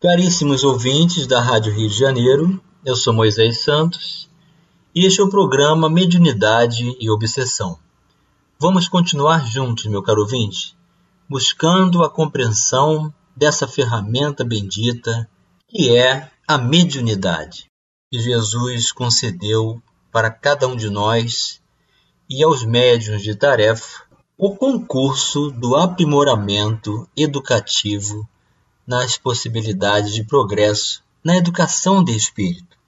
Caríssimos ouvintes da Rádio Rio de Janeiro, eu sou Moisés Santos e este é o programa Mediunidade e Obsessão. Vamos continuar juntos, meu caro ouvinte, buscando a compreensão dessa ferramenta bendita que é a mediunidade que Jesus concedeu para cada um de nós e aos médiuns de tarefa o concurso do aprimoramento educativo nas possibilidades de progresso na educação de espírito.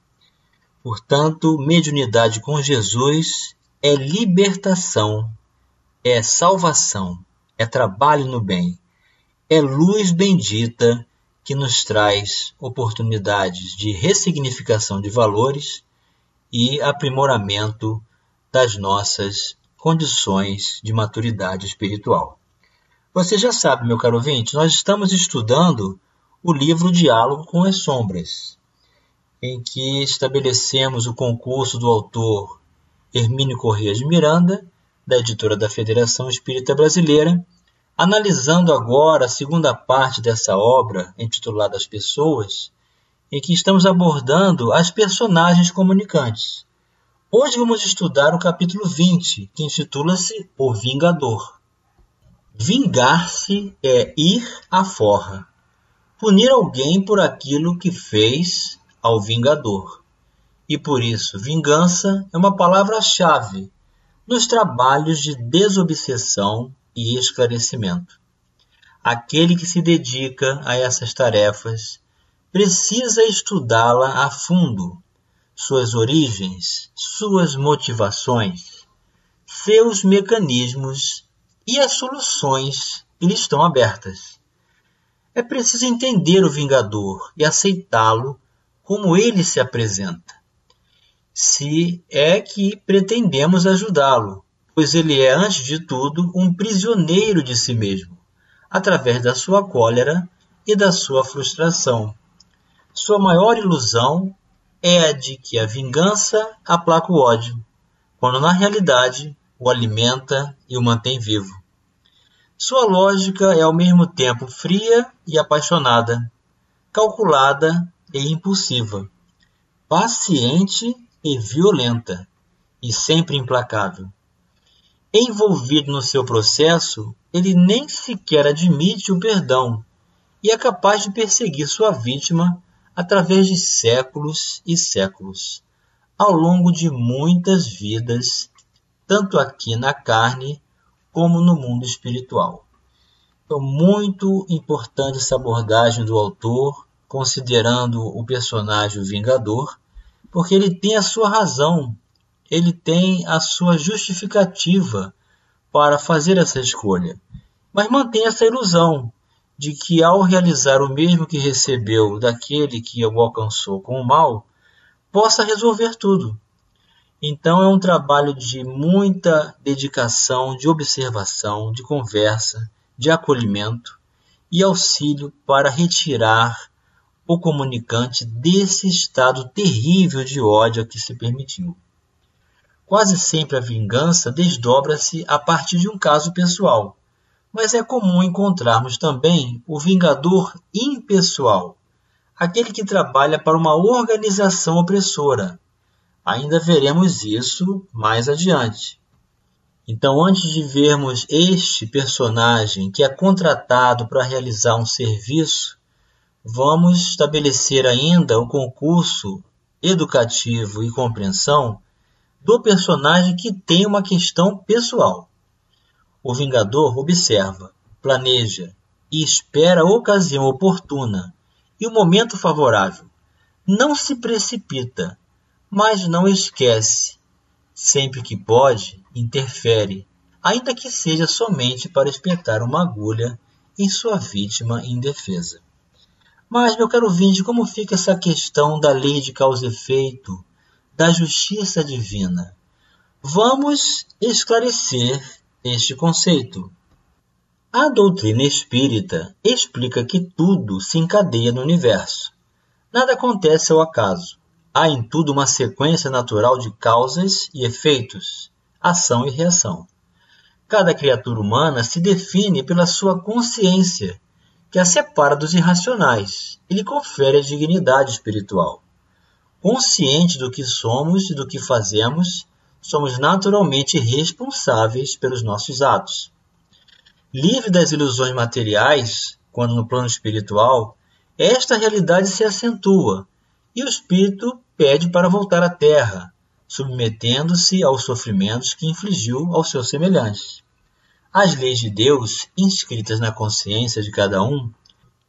Portanto, mediunidade com Jesus é libertação, é salvação, é trabalho no bem, é luz bendita que nos traz oportunidades de ressignificação de valores e aprimoramento das nossas condições de maturidade espiritual. Você já sabe, meu caro ouvinte, nós estamos estudando o livro Diálogo com as Sombras, em que estabelecemos o concurso do autor Hermínio Corrêa de Miranda, da editora da Federação Espírita Brasileira, analisando agora a segunda parte dessa obra, intitulada As Pessoas, em que estamos abordando as personagens comunicantes. Hoje vamos estudar o capítulo 20, que intitula-se O Vingador. Vingar-se é ir à forra, punir alguém por aquilo que fez ao vingador. E por isso, vingança é uma palavra-chave nos trabalhos de desobsessão e esclarecimento. Aquele que se dedica a essas tarefas precisa estudá-la a fundo, suas origens, suas motivações, seus mecanismos e as soluções lhe estão abertas. É preciso entender o Vingador e aceitá-lo como ele se apresenta. Se é que pretendemos ajudá-lo, pois ele é, antes de tudo, um prisioneiro de si mesmo, através da sua cólera e da sua frustração. Sua maior ilusão é a de que a vingança aplaca o ódio, quando na realidade o alimenta e o mantém vivo. Sua lógica é ao mesmo tempo fria e apaixonada, calculada e impulsiva, paciente e violenta, e sempre implacável. Envolvido no seu processo, ele nem sequer admite o perdão e é capaz de perseguir sua vítima através de séculos e séculos, ao longo de muitas vidas, tanto aqui na carne como no mundo espiritual. Então, muito importante essa abordagem do autor, considerando o personagem o Vingador, porque ele tem a sua razão, ele tem a sua justificativa para fazer essa escolha, mas mantém essa ilusão de que ao realizar o mesmo que recebeu daquele que o alcançou com o mal, possa resolver tudo. Então é um trabalho de muita dedicação, de observação, de conversa, de acolhimento e auxílio para retirar o comunicante desse estado terrível de ódio a que se permitiu. Quase sempre a vingança desdobra-se a partir de um caso pessoal, mas é comum encontrarmos também o vingador impessoal, aquele que trabalha para uma organização opressora, Ainda veremos isso mais adiante. Então, antes de vermos este personagem que é contratado para realizar um serviço, vamos estabelecer ainda o concurso educativo e compreensão do personagem que tem uma questão pessoal. O Vingador observa, planeja e espera a ocasião oportuna e o momento favorável. Não se precipita, mas não esquece. Sempre que pode, interfere, ainda que seja somente para espetar uma agulha em sua vítima indefesa. Mas, meu caro vinde, como fica essa questão da lei de causa e efeito, da justiça divina? Vamos esclarecer este conceito. A doutrina espírita explica que tudo se encadeia no universo. Nada acontece ao acaso. Há em tudo uma sequência natural de causas e efeitos, ação e reação. Cada criatura humana se define pela sua consciência, que a separa dos irracionais e lhe confere a dignidade espiritual. Consciente do que somos e do que fazemos, somos naturalmente responsáveis pelos nossos atos. Livre das ilusões materiais, quando no plano espiritual, esta realidade se acentua e o espírito pede para voltar à Terra, submetendo-se aos sofrimentos que infligiu aos seus semelhantes. As leis de Deus, inscritas na consciência de cada um,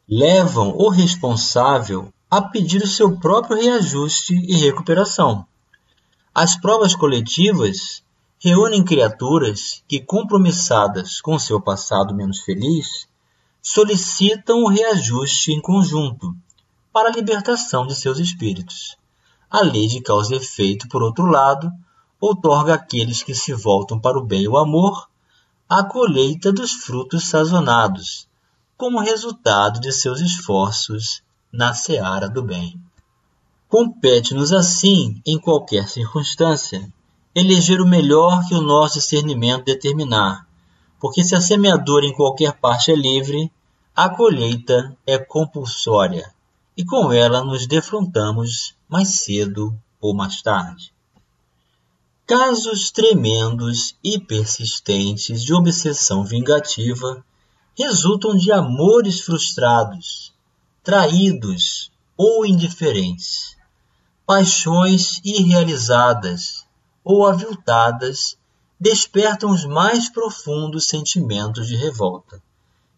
levam o responsável a pedir o seu próprio reajuste e recuperação. As provas coletivas reúnem criaturas que, compromissadas com seu passado menos feliz, solicitam o reajuste em conjunto para a libertação de seus espíritos. A lei de causa e efeito, por outro lado, outorga àqueles que se voltam para o bem e o amor a colheita dos frutos sazonados, como resultado de seus esforços na seara do bem. Compete-nos, assim, em qualquer circunstância, eleger o melhor que o nosso discernimento determinar, porque se a semeadura em qualquer parte é livre, a colheita é compulsória, e com ela nos defrontamos mais cedo ou mais tarde. Casos tremendos e persistentes de obsessão vingativa resultam de amores frustrados, traídos ou indiferentes paixões irrealizadas ou aviltadas despertam os mais profundos sentimentos de revolta.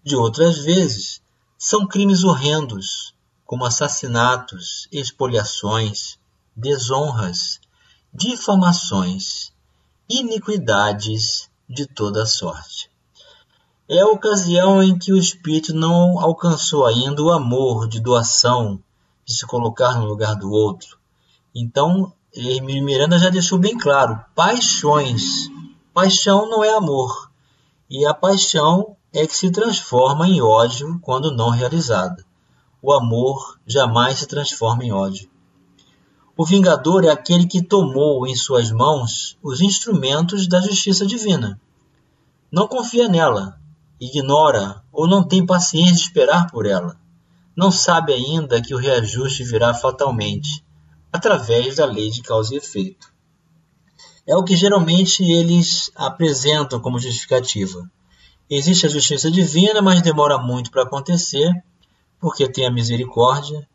De outras vezes, são crimes horrendos, como assassinatos, expoliações, desonras, difamações, iniquidades de toda sorte. É a ocasião em que o espírito não alcançou ainda o amor de doação, de se colocar no lugar do outro, então, Hermínio Miranda já deixou bem claro: paixões. Paixão não é amor. E a paixão é que se transforma em ódio quando não realizada. O amor jamais se transforma em ódio. O vingador é aquele que tomou em suas mãos os instrumentos da justiça divina. Não confia nela, ignora ou não tem paciência de esperar por ela. Não sabe ainda que o reajuste virá fatalmente através da lei de causa e efeito. É o que geralmente eles apresentam como justificativa. Existe a justiça divina, mas demora muito para acontecer, porque tem a misericórdia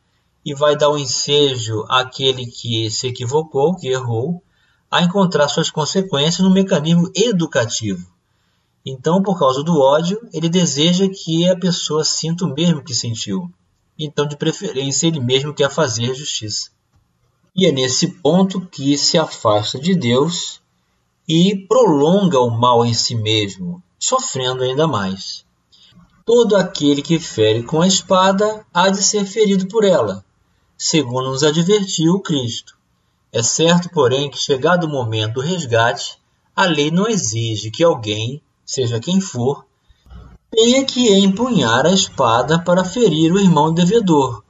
e vai dar o um ensejo àquele que se equivocou, que errou, a encontrar suas consequências no mecanismo educativo. Então, por causa do ódio, ele deseja que a pessoa sinta o mesmo que sentiu. Então, de preferência, ele mesmo quer fazer justiça. E é nesse ponto que se afasta de Deus e prolonga o mal em si mesmo, sofrendo ainda mais. Todo aquele que fere com a espada há de ser ferido por ela, segundo nos advertiu Cristo. É certo, porém, que chegado o momento do resgate, a lei não exige que alguém, seja quem for, tenha que empunhar a espada para ferir o irmão devedor,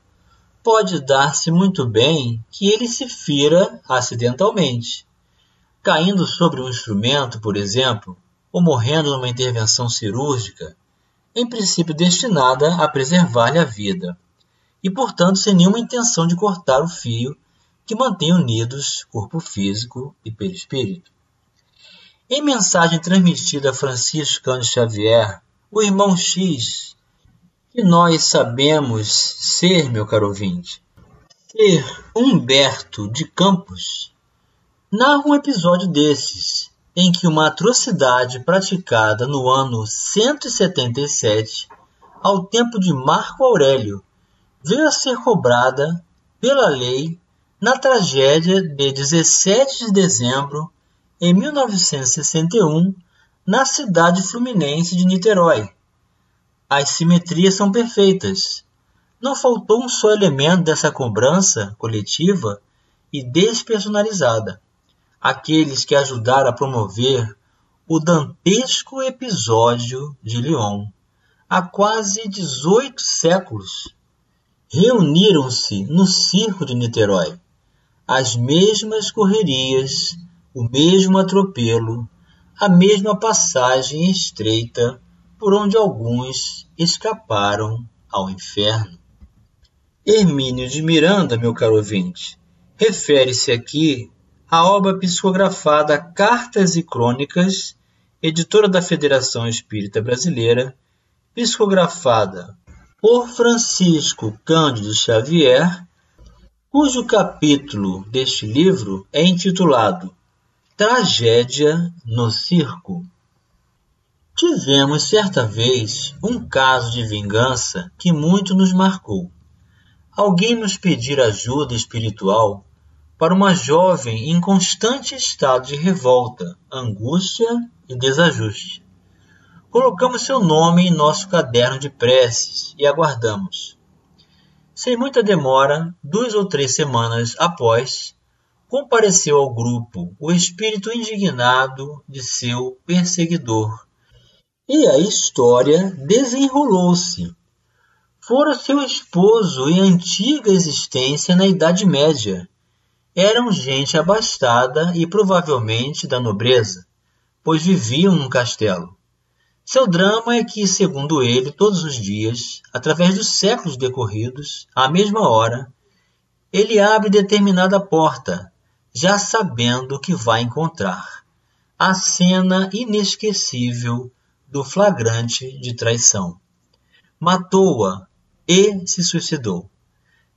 pode dar-se muito bem que ele se fira acidentalmente, caindo sobre um instrumento, por exemplo, ou morrendo numa intervenção cirúrgica, em princípio destinada a preservar-lhe a vida, e portanto sem nenhuma intenção de cortar o fio que mantém unidos corpo físico e perispírito. Em mensagem transmitida a Francisco Cândido Xavier, o irmão X que nós sabemos ser, meu caro ouvinte, ser Humberto de Campos, narra um episódio desses, em que uma atrocidade praticada no ano 177, ao tempo de Marco Aurélio, veio a ser cobrada pela lei na tragédia de 17 de dezembro em 1961 na cidade fluminense de Niterói, as simetrias são perfeitas. Não faltou um só elemento dessa cobrança coletiva e despersonalizada. Aqueles que ajudaram a promover o dantesco episódio de Lyon há quase 18 séculos reuniram-se no circo de Niterói. As mesmas correrias, o mesmo atropelo, a mesma passagem estreita por onde alguns escaparam ao inferno. Hermínio de Miranda, meu caro ouvinte, refere-se aqui à obra psicografada Cartas e Crônicas, editora da Federação Espírita Brasileira, psicografada por Francisco Cândido Xavier, cujo capítulo deste livro é intitulado Tragédia no Circo. Tivemos certa vez um caso de vingança que muito nos marcou. Alguém nos pedir ajuda espiritual para uma jovem em constante estado de revolta, angústia e desajuste. Colocamos seu nome em nosso caderno de preces e aguardamos. Sem muita demora, duas ou três semanas após, compareceu ao grupo o espírito indignado de seu perseguidor. E a história desenrolou-se. Fora seu esposo em antiga existência na Idade Média. Eram gente abastada e provavelmente da nobreza, pois viviam num castelo. Seu drama é que, segundo ele, todos os dias, através dos séculos decorridos, à mesma hora, ele abre determinada porta, já sabendo o que vai encontrar. A cena inesquecível do flagrante de traição. Matou-a e se suicidou.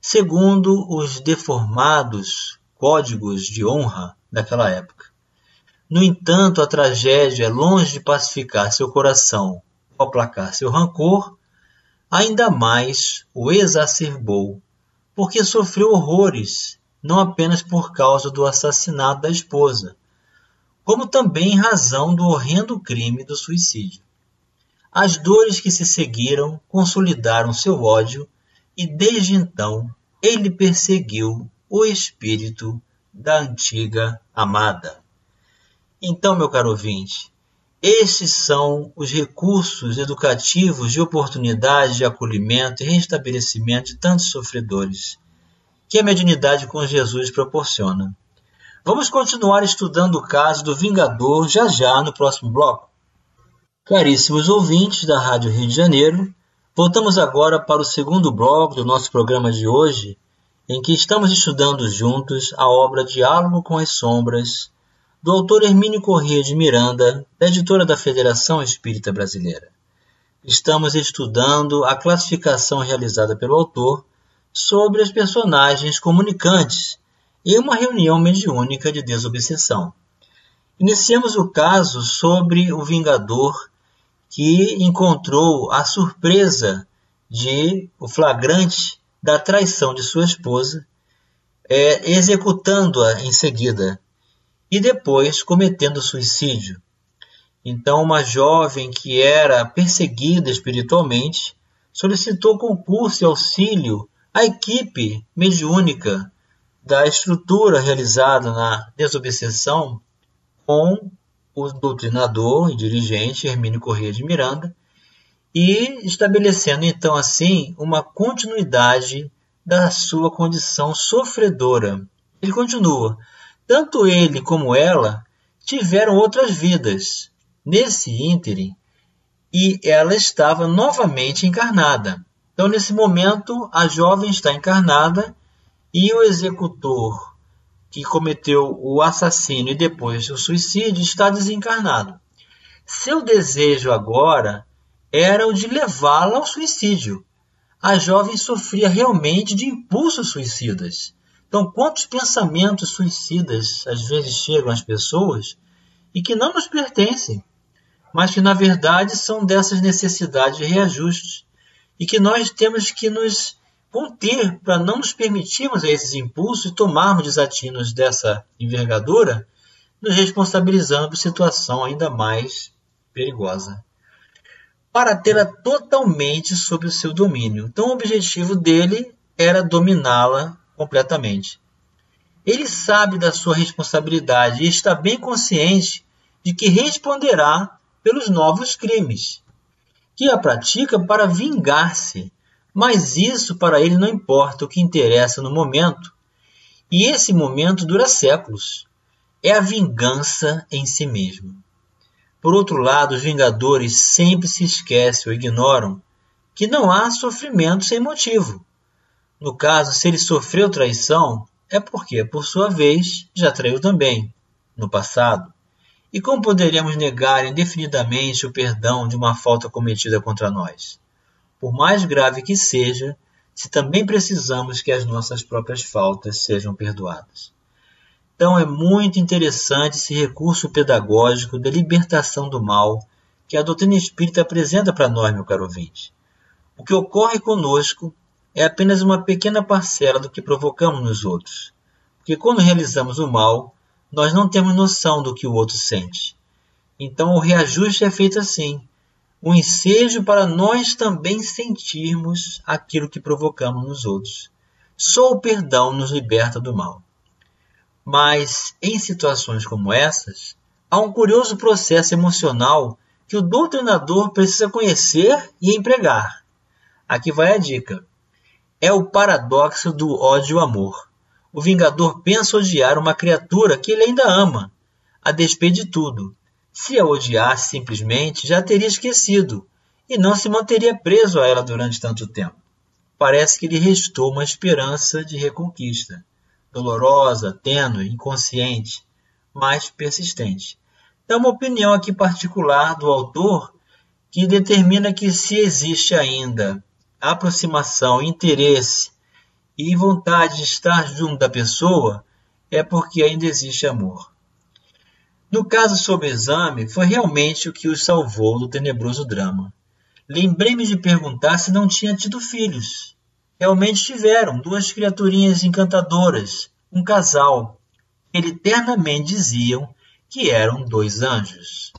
Segundo os deformados códigos de honra daquela época. No entanto, a tragédia, longe de pacificar seu coração ou aplacar seu rancor, ainda mais o exacerbou, porque sofreu horrores, não apenas por causa do assassinato da esposa, como também em razão do horrendo crime do suicídio. As dores que se seguiram consolidaram seu ódio e desde então ele perseguiu o espírito da antiga amada. Então, meu caro ouvinte, estes são os recursos educativos de oportunidade de acolhimento e restabelecimento de tantos sofredores que a mediunidade com Jesus proporciona. Vamos continuar estudando o caso do Vingador já já no próximo bloco. Caríssimos ouvintes da Rádio Rio de Janeiro, voltamos agora para o segundo bloco do nosso programa de hoje, em que estamos estudando juntos a obra Diálogo com as Sombras do autor Hermínio Corrêa de Miranda, da editora da Federação Espírita Brasileira. Estamos estudando a classificação realizada pelo autor sobre as personagens comunicantes em uma reunião mediúnica de desobsessão. Iniciamos o caso sobre o Vingador que encontrou a surpresa de o flagrante da traição de sua esposa, é, executando-a em seguida e depois cometendo suicídio. Então, uma jovem que era perseguida espiritualmente solicitou concurso e auxílio à equipe mediúnica da estrutura realizada na desobsessão com o doutrinador e dirigente Hermínio Corrêa de Miranda e estabelecendo então assim uma continuidade da sua condição sofredora. Ele continua: tanto ele como ela tiveram outras vidas nesse ínterim e ela estava novamente encarnada. Então, nesse momento, a jovem está encarnada e o executor que cometeu o assassínio e depois o suicídio está desencarnado. Seu desejo agora era o de levá-la ao suicídio. A jovem sofria realmente de impulsos suicidas. Então, quantos pensamentos suicidas às vezes chegam às pessoas e que não nos pertencem, mas que na verdade são dessas necessidades de reajuste e que nós temos que nos conter para não nos permitirmos esses impulsos e tomarmos desatinos dessa envergadura, nos responsabilizando por situação ainda mais perigosa. Para tê-la totalmente sob o seu domínio. Então, o objetivo dele era dominá-la completamente. Ele sabe da sua responsabilidade e está bem consciente de que responderá pelos novos crimes, que a pratica para vingar-se, mas isso para ele não importa, o que interessa no momento, e esse momento dura séculos, é a vingança em si mesmo. Por outro lado, os Vingadores sempre se esquecem ou ignoram que não há sofrimento sem motivo. No caso, se ele sofreu traição, é porque, por sua vez, já traiu também, no passado. E como poderíamos negar indefinidamente o perdão de uma falta cometida contra nós? Por mais grave que seja, se também precisamos que as nossas próprias faltas sejam perdoadas. Então é muito interessante esse recurso pedagógico da libertação do mal que a doutrina espírita apresenta para nós, meu caro ouvinte. O que ocorre conosco é apenas uma pequena parcela do que provocamos nos outros. Porque quando realizamos o mal, nós não temos noção do que o outro sente. Então o reajuste é feito assim, um ensejo para nós também sentirmos aquilo que provocamos nos outros. Só o perdão nos liberta do mal. Mas, em situações como essas, há um curioso processo emocional que o doutrinador precisa conhecer e empregar. Aqui vai a dica. É o paradoxo do ódio-amor. O Vingador pensa odiar uma criatura que ele ainda ama, a despeito de tudo, se a odiasse simplesmente, já teria esquecido e não se manteria preso a ela durante tanto tempo. Parece que lhe restou uma esperança de reconquista, dolorosa, tênue, inconsciente, mas persistente. É uma opinião aqui particular do autor que determina que se existe ainda aproximação, interesse e vontade de estar junto da pessoa, é porque ainda existe amor. No caso sob exame, foi realmente o que os salvou do tenebroso drama. Lembrei-me de perguntar se não tinha tido filhos. Realmente tiveram duas criaturinhas encantadoras, um casal. Eles eternamente diziam que eram dois anjos.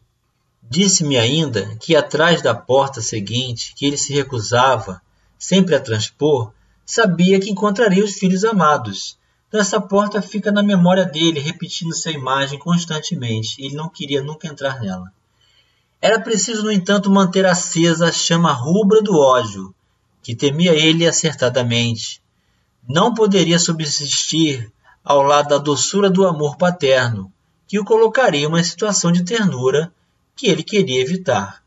Disse-me ainda que atrás da porta seguinte, que ele se recusava sempre a transpor, sabia que encontraria os filhos amados, essa porta fica na memória dele, repetindo essa imagem constantemente. Ele não queria nunca entrar nela. Era preciso, no entanto, manter acesa a chama rubra do ódio, que temia ele acertadamente. Não poderia subsistir ao lado da doçura do amor paterno, que o colocaria em uma situação de ternura que ele queria evitar.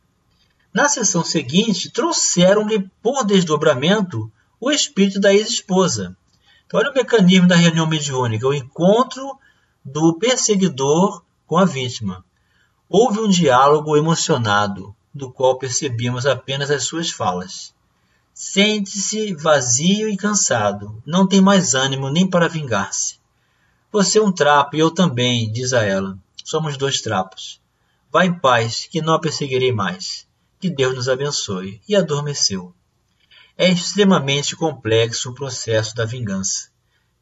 Na sessão seguinte, trouxeram-lhe por desdobramento o espírito da ex-esposa, então, olha o mecanismo da reunião mediúnica, o encontro do perseguidor com a vítima. Houve um diálogo emocionado, do qual percebíamos apenas as suas falas. Sente-se vazio e cansado, não tem mais ânimo nem para vingar-se. Você é um trapo e eu também, diz a ela. Somos dois trapos. Vá em paz, que não a perseguirei mais. Que Deus nos abençoe. E adormeceu. É extremamente complexo o processo da vingança.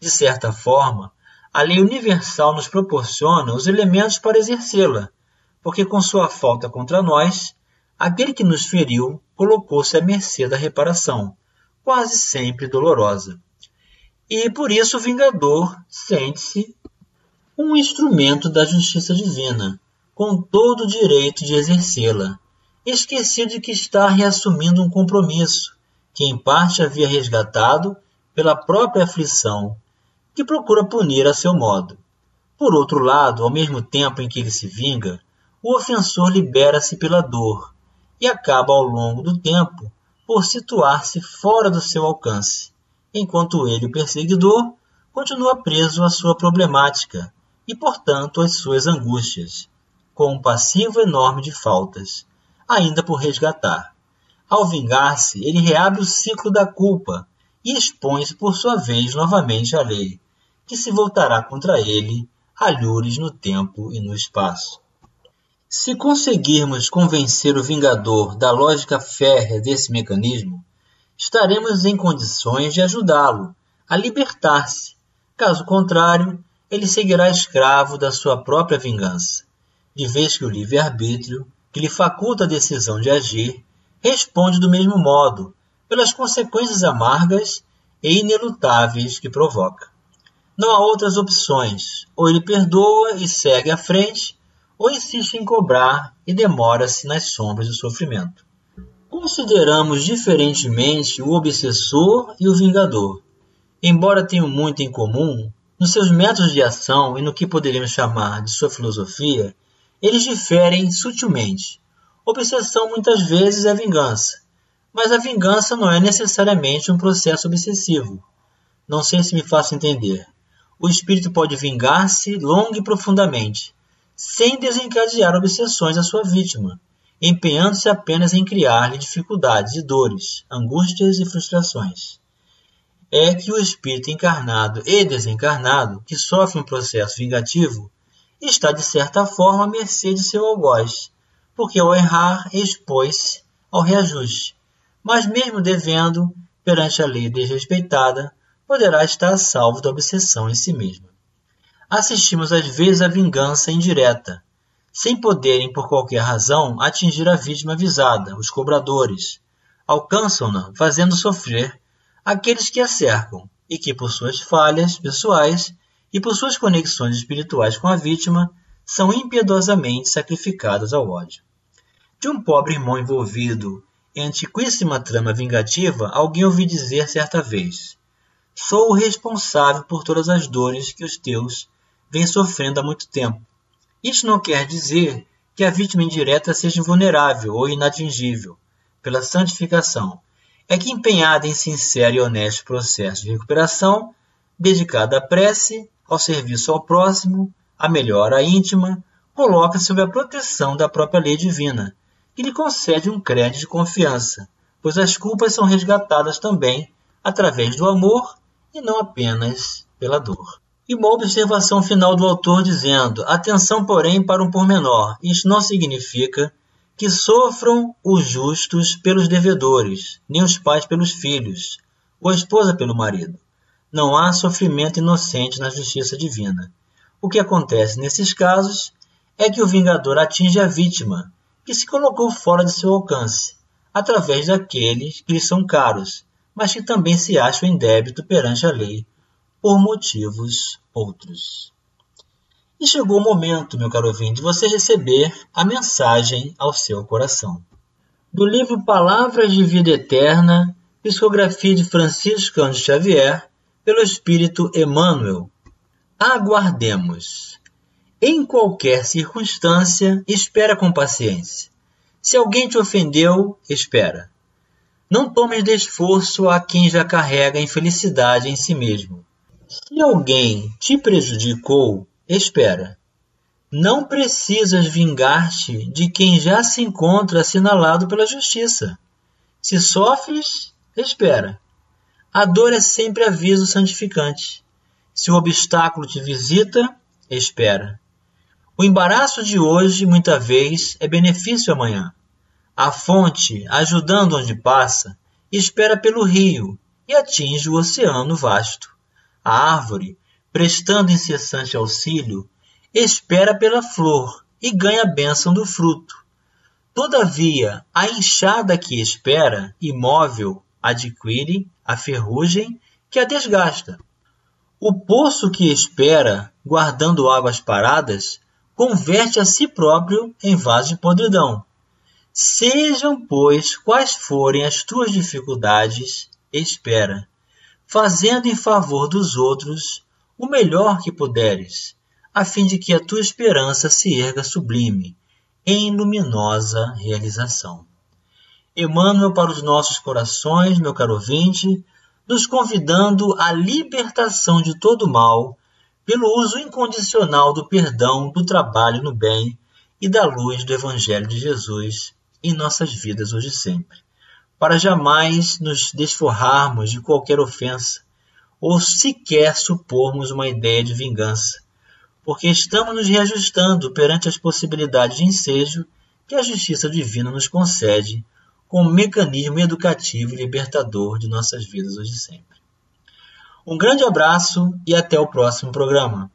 De certa forma, a lei universal nos proporciona os elementos para exercê-la, porque com sua falta contra nós, aquele que nos feriu colocou-se à mercê da reparação, quase sempre dolorosa. E por isso o vingador sente-se um instrumento da justiça divina, com todo o direito de exercê-la, esquecido de que está reassumindo um compromisso, que em parte havia resgatado pela própria aflição, que procura punir a seu modo. Por outro lado, ao mesmo tempo em que ele se vinga, o ofensor libera-se pela dor e acaba ao longo do tempo por situar-se fora do seu alcance, enquanto ele, o perseguidor, continua preso à sua problemática e, portanto, às suas angústias, com um passivo enorme de faltas, ainda por resgatar. Ao vingar-se, ele reabre o ciclo da culpa e expõe-se por sua vez novamente à lei, que se voltará contra ele, alhures no tempo e no espaço. Se conseguirmos convencer o Vingador da lógica férrea desse mecanismo, estaremos em condições de ajudá-lo a libertar-se. Caso contrário, ele seguirá escravo da sua própria vingança, de vez que o livre-arbítrio, que lhe faculta a decisão de agir, responde do mesmo modo, pelas consequências amargas e inelutáveis que provoca. Não há outras opções, ou ele perdoa e segue à frente, ou insiste em cobrar e demora-se nas sombras do sofrimento. Consideramos diferentemente o obsessor e o vingador. Embora tenham muito em comum, nos seus métodos de ação e no que poderíamos chamar de sua filosofia, eles diferem sutilmente, Obsessão muitas vezes é vingança, Mas a vingança não é necessariamente um processo obsessivo. Não sei se me faço entender. O espírito pode vingar-se longa e profundamente, sem desencadear obsessões à sua vítima, empenhando-se apenas em criar-lhe dificuldades e dores, angústias e frustrações. É que o espírito encarnado e desencarnado, que sofre um processo vingativo, está de certa forma à mercê de seu algoz, porque ao errar expôs-se ao reajuste, mas mesmo devendo, perante a lei desrespeitada, poderá estar salvo da obsessão em si mesma. Assistimos às vezes à vingança indireta, sem poderem, por qualquer razão, atingir a vítima avisada, os cobradores. Alcançam-na, fazendo sofrer aqueles que a cercam e que, por suas falhas pessoais e por suas conexões espirituais com a vítima, são impiedosamente sacrificados ao ódio. De um pobre irmão envolvido em antiquíssima trama vingativa, alguém ouvi dizer certa vez: Sou o responsável por todas as dores que os teus vêm sofrendo há muito tempo. Isto não quer dizer que a vítima indireta seja invulnerável ou inatingível pela santificação. É que empenhada em sincero e honesto processo de recuperação, dedicada à prece, ao serviço ao próximo, à melhora íntima, coloca sob a proteção da própria lei divina, que lhe concede um crédito de confiança, pois as culpas são resgatadas também através do amor e não apenas pela dor. E uma observação final do autor dizendo: atenção, porém, para um pormenor. Isto não significa que sofram os justos pelos devedores, nem os pais pelos filhos, ou a esposa pelo marido. Não há sofrimento inocente na justiça divina. O que acontece nesses casos é que o vingador atinge a vítima, que se colocou fora de seu alcance, através daqueles que lhe são caros, mas que também se acham em débito perante a lei por motivos outros. E chegou o momento, meu caro ouvinte, de você receber a mensagem ao seu coração. Do livro Palavras de Vida Eterna, psicografia de Francisco Cândido Xavier, pelo Espírito Emmanuel. Aguardemos. Em qualquer circunstância, espera com paciência. Se alguém te ofendeu, espera. Não tomes de esforço a quem já carrega infelicidade em si mesmo. Se alguém te prejudicou, espera. Não precisas vingar-te de quem já se encontra assinalado pela justiça. Se sofres, espera. A dor é sempre aviso santificante. Se o obstáculo te visita, espera. O embaraço de hoje, muita vez, é benefício amanhã. A fonte, ajudando onde passa, espera pelo rio e atinge o oceano vasto. A árvore, prestando incessante auxílio, espera pela flor e ganha a bênção do fruto. Todavia, a enxada que espera, imóvel, adquire a ferrugem que a desgasta. O poço que espera, guardando águas paradas, converte a si próprio em vaso de podridão. Sejam, pois, quais forem as tuas dificuldades, espera, fazendo em favor dos outros o melhor que puderes, a fim de que a tua esperança se erga sublime, em luminosa realização. Emmanuel para os nossos corações, meu caro ouvinte, nos convidando à libertação de todo mal pelo uso incondicional do perdão, do trabalho no bem e da luz do Evangelho de Jesus em nossas vidas hoje e sempre, para jamais nos desforrarmos de qualquer ofensa ou sequer supormos uma ideia de vingança, porque estamos nos reajustando perante as possibilidades de ensejo que a justiça divina nos concede como mecanismo educativo e libertador de nossas vidas hoje e sempre. Um grande abraço e até o próximo programa.